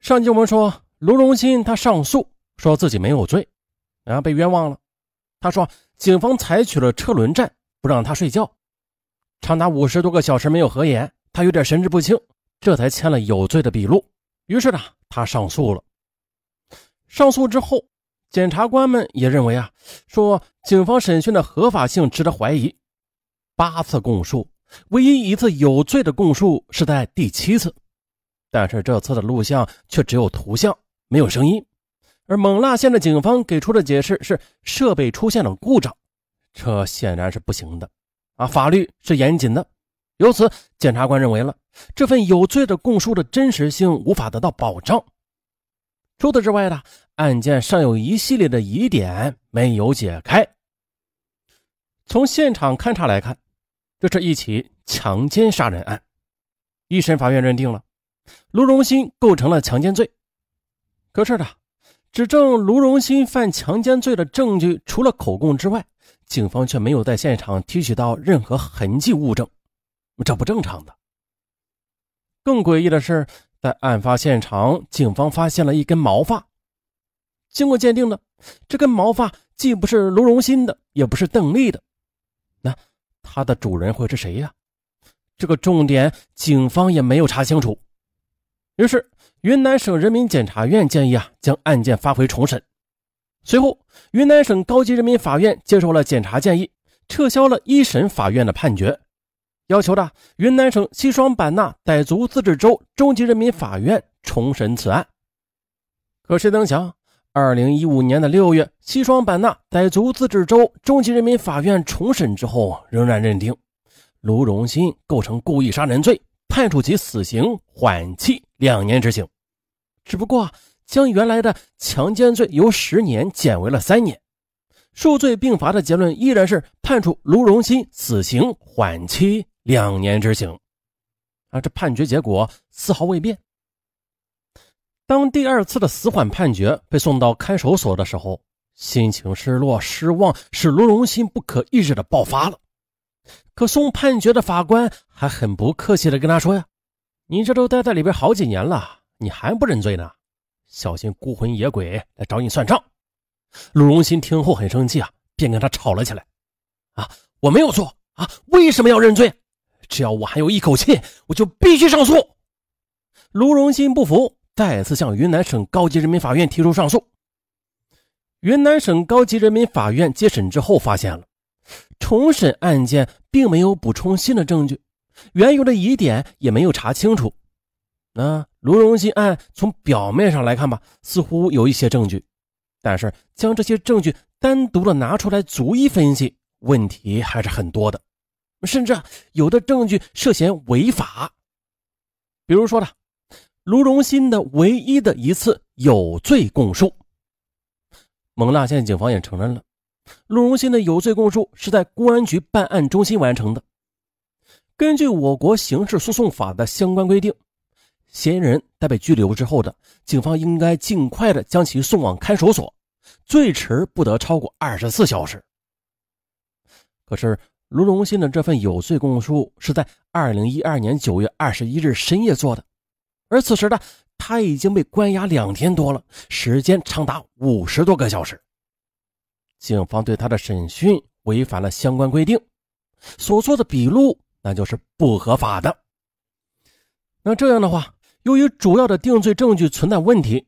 上集我们说，卢荣新他上诉，说自己没有罪，然后被冤枉了。他说，警方采取了车轮战，不让他睡觉，长达五十多个小时没有合眼，他有点神志不清，这才签了有罪的笔录。于是呢，他上诉了。上诉之后，检察官们也认为啊，说警方审讯的合法性值得怀疑。八次供述，唯一一次有罪的供述是在第七次。但是这次的录像却只有图像，没有声音。而勐腊县的警方给出的解释是设备出现了故障，这显然是不行的啊！法律是严谨的，由此检察官认为了这份有罪的供述的真实性无法得到保障。除此之外呢，案件尚有一系列的疑点没有解开。从现场勘查来看，这是一起强奸杀人案，一审法院认定了。卢荣新构成了强奸罪，可是呢，指证卢荣新犯强奸罪的证据除了口供之外，警方却没有在现场提取到任何痕迹物证，这不正常的。更诡异的是，在案发现场，警方发现了一根毛发，经过鉴定呢，这根毛发既不是卢荣新的，也不是邓丽的，那它的主人会是谁呀？这个重点，警方也没有查清楚。于是，云南省人民检察院建议啊，将案件发回重审。随后，云南省高级人民法院接受了检察建议，撤销了一审法院的判决，要求的云南省西双版纳傣族自治州中级人民法院重审此案。可谁曾想，二零一五年的六月，西双版纳傣族自治州中级人民法院重审之后，仍然认定卢荣新构成故意杀人罪。判处其死刑缓期两年执行，只不过将原来的强奸罪由十年减为了三年，数罪并罚的结论依然是判处卢荣新死刑缓期两年执行。啊，这判决结果丝毫未变。当第二次的死缓判决被送到看守所的时候，心情失落、失望使卢荣新不可抑制的爆发了。可送判决的法官还很不客气的跟他说：“呀，你这都待在里边好几年了，你还不认罪呢？小心孤魂野鬼来找你算账。”卢荣新听后很生气啊，便跟他吵了起来：“啊，我没有错啊，为什么要认罪？只要我还有一口气，我就必须上诉。”卢荣新不服，再次向云南省高级人民法院提出上诉。云南省高级人民法院接审之后发现了。重审案件并没有补充新的证据，原有的疑点也没有查清楚。那卢荣新案从表面上来看吧，似乎有一些证据，但是将这些证据单独的拿出来逐一分析，问题还是很多的，甚至有的证据涉嫌违法。比如说呢，卢荣新的唯一的一次有罪供述，蒙纳县警方也承认了。陆荣新的有罪供述是在公安局办案中心完成的。根据我国刑事诉讼法的相关规定，嫌疑人在被拘留之后的，警方应该尽快的将其送往看守所，最迟不得超过二十四小时。可是，卢荣新的这份有罪供述是在二零一二年九月二十一日深夜做的，而此时呢，他已经被关押两天多了，时间长达五十多个小时。警方对他的审讯违反了相关规定，所做的笔录那就是不合法的。那这样的话，由于主要的定罪证据存在问题，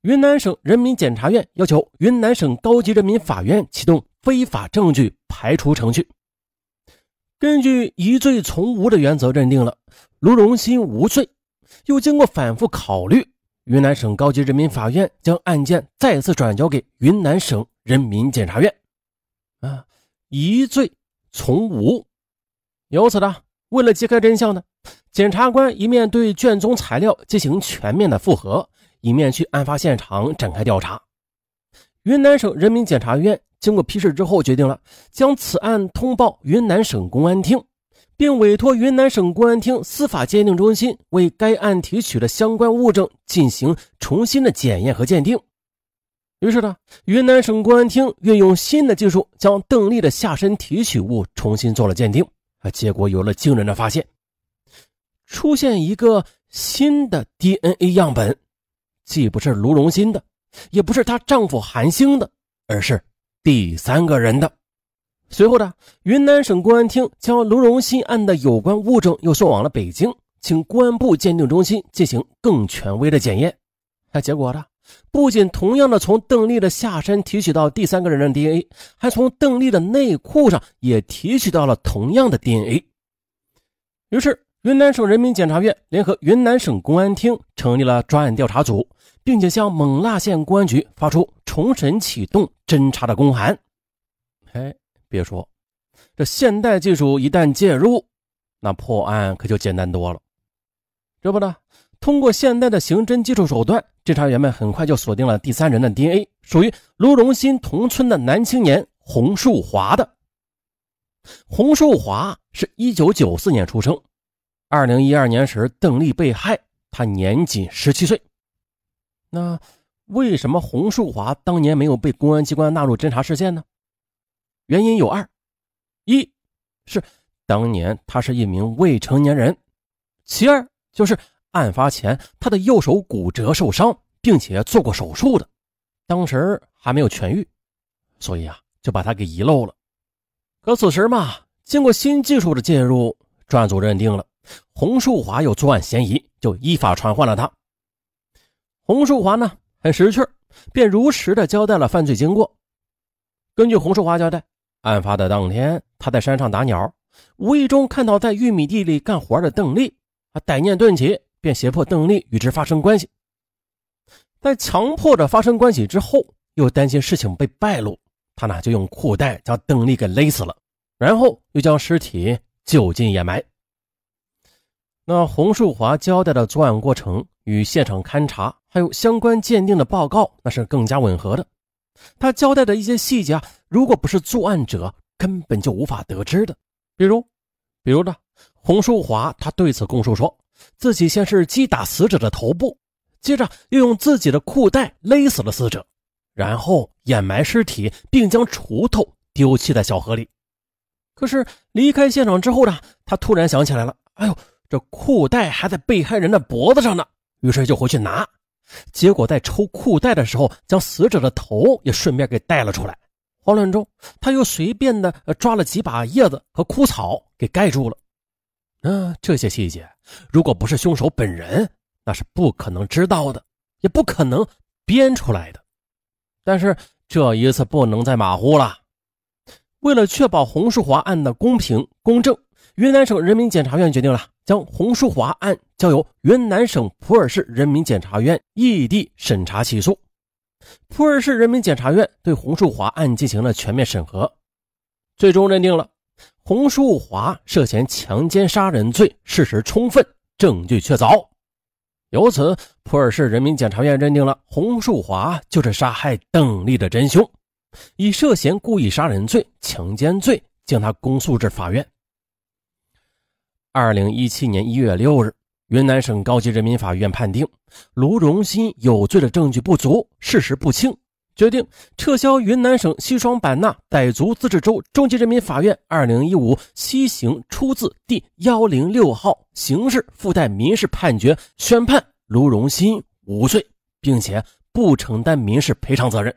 云南省人民检察院要求云南省高级人民法院启动非法证据排除程序。根据疑罪从无的原则，认定了卢荣新无罪。又经过反复考虑，云南省高级人民法院将案件再次转交给云南省。人民检察院，啊，疑罪从无。由此呢，为了揭开真相呢，检察官一面对卷宗材料进行全面的复核，一面去案发现场展开调查。云南省人民检察院经过批示之后，决定了将此案通报云南省公安厅，并委托云南省公安厅司法鉴定中心为该案提取的相关物证进行重新的检验和鉴定。于是呢，云南省公安厅运用新的技术，将邓丽的下身提取物重新做了鉴定，啊，结果有了惊人的发现，出现一个新的 DNA 样本，既不是卢荣新的，也不是她丈夫韩星的，而是第三个人的。随后的云南省公安厅将卢荣新案的有关物证又送往了北京，请公安部鉴定中心进行更权威的检验。哎，结果呢，不仅同样的从邓丽的下身提取到第三个人的 DNA，还从邓丽的内裤上也提取到了同样的 DNA。于是，云南省人民检察院联合云南省公安厅成立了专案调查组。并且向勐腊县公安局发出重审启动侦查的公函。哎，别说，这现代技术一旦介入，那破案可就简单多了。这不呢，通过现代的刑侦技术手段，侦查员们很快就锁定了第三人的 DNA，属于卢荣新同村的男青年洪树华的。洪树华是一九九四年出生，二零一二年时邓丽被害，他年仅十七岁。那为什么洪树华当年没有被公安机关纳入侦查视线呢？原因有二：一是当年他是一名未成年人；其二就是案发前他的右手骨折受伤，并且做过手术的，当时还没有痊愈，所以啊就把他给遗漏了。可此时嘛，经过新技术的介入，专案组认定了洪树华有作案嫌疑，就依法传唤了他。洪树华呢很识趣便如实的交代了犯罪经过。根据洪树华交代，案发的当天，他在山上打鸟，无意中看到在玉米地里干活的邓丽，啊，歹念顿起，便胁迫邓丽与之发生关系。在强迫着发生关系之后，又担心事情被败露，他呢就用裤带将邓丽给勒死了，然后又将尸体就近掩埋。那洪树华交代的作案过程与现场勘查。还有相关鉴定的报告，那是更加吻合的。他交代的一些细节啊，如果不是作案者，根本就无法得知的。比如，比如呢，洪淑华他对此供述说，自己先是击打死者的头部，接着又用自己的裤带勒死了死者，然后掩埋尸体，并将锄头丢弃在小河里。可是离开现场之后呢，他突然想起来了，哎呦，这裤带还在被害人的脖子上呢，于是就回去拿。结果在抽裤带的时候，将死者的头也顺便给带了出来。慌乱中，他又随便的抓了几把叶子和枯草给盖住了。嗯，这些细节，如果不是凶手本人，那是不可能知道的，也不可能编出来的。但是这一次不能再马虎了。为了确保洪树华案的公平公正，云南省人民检察院决定了。将洪淑华案交由云南省普洱市人民检察院异地审查起诉。普洱市人民检察院对洪淑华案进行了全面审核，最终认定了洪淑华涉嫌强奸杀人罪，事实充分，证据确凿。由此，普洱市人民检察院认定了洪淑华就是杀害邓丽的真凶，以涉嫌故意杀人罪、强奸罪将他公诉至法院。二零一七年一月六日，云南省高级人民法院判定卢荣新有罪的证据不足，事实不清，决定撤销云南省西双版纳傣族自治州中级人民法院二零一五西刑出自第幺零六号刑事附带民事判决，宣判卢荣新无罪，并且不承担民事赔偿责任。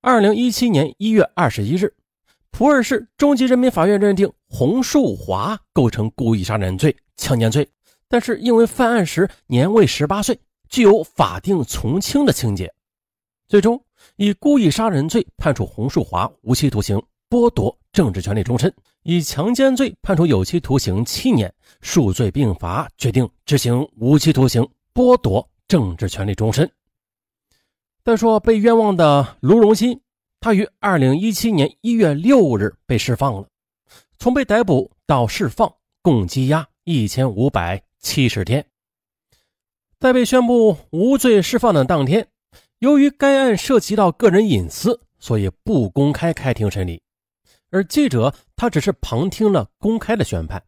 二零一七年一月二十一日。普洱市中级人民法院认定洪树华构成故意杀人罪、强奸罪，但是因为犯案时年未十八岁，具有法定从轻的情节，最终以故意杀人罪判处洪树华无期徒刑，剥夺政治权利终身；以强奸罪判处有期徒刑七年，数罪并罚，决定执行无期徒刑，剥夺政治权利终身。再说被冤枉的卢荣新。他于二零一七年一月六日被释放了，从被逮捕到释放共羁押一千五百七十天。在被宣布无罪释放的当天，由于该案涉及到个人隐私，所以不公开开庭审理。而记者他只是旁听了公开的宣判。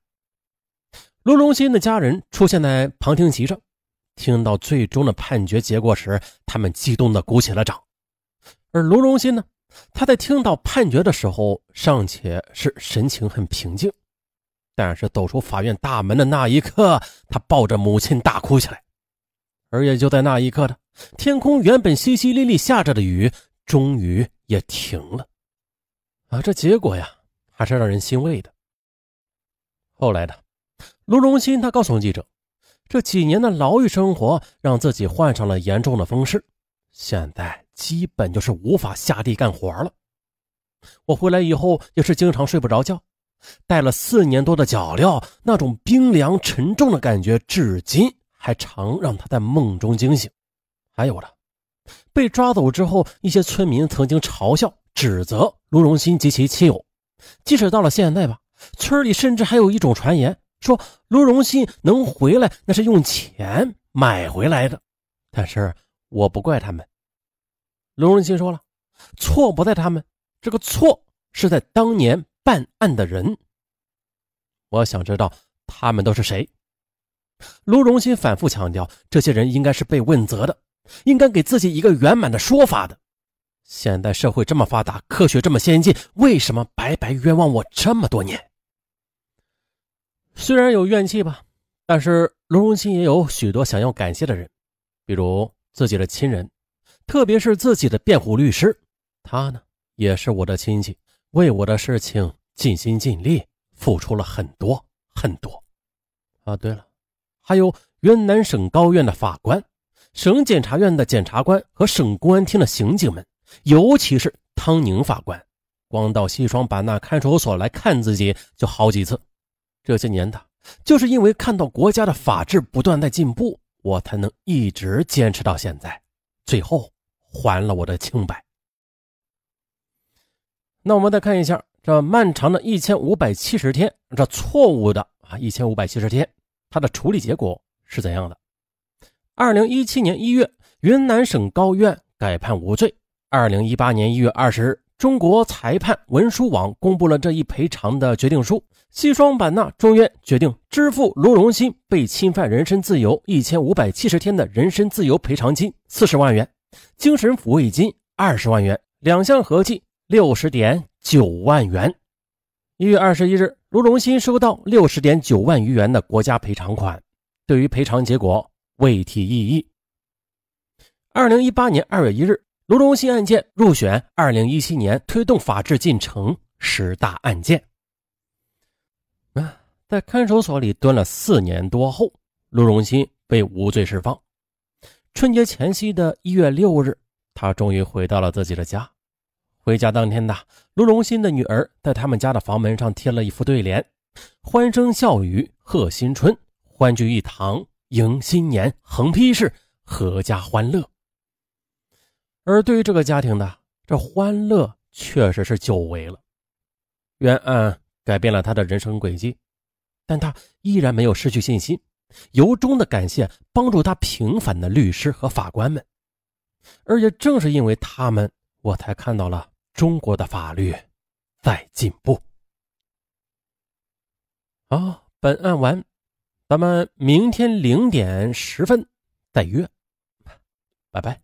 卢荣新的家人出现在旁听席上，听到最终的判决结果时，他们激动的鼓起了掌。而卢荣新呢？他在听到判决的时候，尚且是神情很平静，但是走出法院大门的那一刻，他抱着母亲大哭起来。而也就在那一刻的天空，原本淅淅沥沥下着的雨，终于也停了。啊，这结果呀，还是让人欣慰的。后来的卢荣新，他告诉记者，这几年的牢狱生活让自己患上了严重的风湿，现在基本就是无法下地干活了。我回来以后也是经常睡不着觉，带了四年多的脚镣，那种冰凉沉重的感觉，至今还常让他在梦中惊醒。还有了，被抓走之后，一些村民曾经嘲笑、指责卢荣新及其亲友。即使到了现在吧，村里甚至还有一种传言，说卢荣新能回来，那是用钱买回来的。但是我不怪他们。卢荣新说了，错不在他们。这个错是在当年办案的人。我想知道他们都是谁。卢荣新反复强调，这些人应该是被问责的，应该给自己一个圆满的说法的。现代社会这么发达，科学这么先进，为什么白白冤枉我这么多年？虽然有怨气吧，但是卢荣新也有许多想要感谢的人，比如自己的亲人，特别是自己的辩护律师。他呢？也是我的亲戚，为我的事情尽心尽力，付出了很多很多。啊，对了，还有云南省高院的法官、省检察院的检察官和省公安厅的刑警们，尤其是汤宁法官，光到西双版纳看守所来看自己就好几次。这些年的，就是因为看到国家的法治不断在进步，我才能一直坚持到现在，最后还了我的清白。那我们再看一下这漫长的一千五百七十天，这错误的啊一千五百七十天，它的处理结果是怎样的？二零一七年一月，云南省高院改判无罪。二零一八年一月二十日，中国裁判文书网公布了这一赔偿的决定书。西双版纳中院决定支付卢荣新被侵犯人身自由一千五百七十天的人身自由赔偿金四十万元，精神抚慰金二十万元，两项合计。六十点九万元。一月二十一日，卢荣新收到六十点九万余元的国家赔偿款，对于赔偿结果未提异议。二零一八年二月一日，卢荣新案件入选二零一七年推动法治进程十大案件。啊，在看守所里蹲了四年多后，卢荣新被无罪释放。春节前夕的一月六日，他终于回到了自己的家。回家当天的卢荣新的女儿在他们家的房门上贴了一副对联：“欢声笑语贺新春，欢聚一堂迎新年，横批是阖家欢乐。”而对于这个家庭呢，这欢乐确实是久违了。冤案改变了他的人生轨迹，但他依然没有失去信心，由衷的感谢帮助他平反的律师和法官们，而也正是因为他们，我才看到了。中国的法律在进步。好，本案完，咱们明天零点十分再约，拜拜。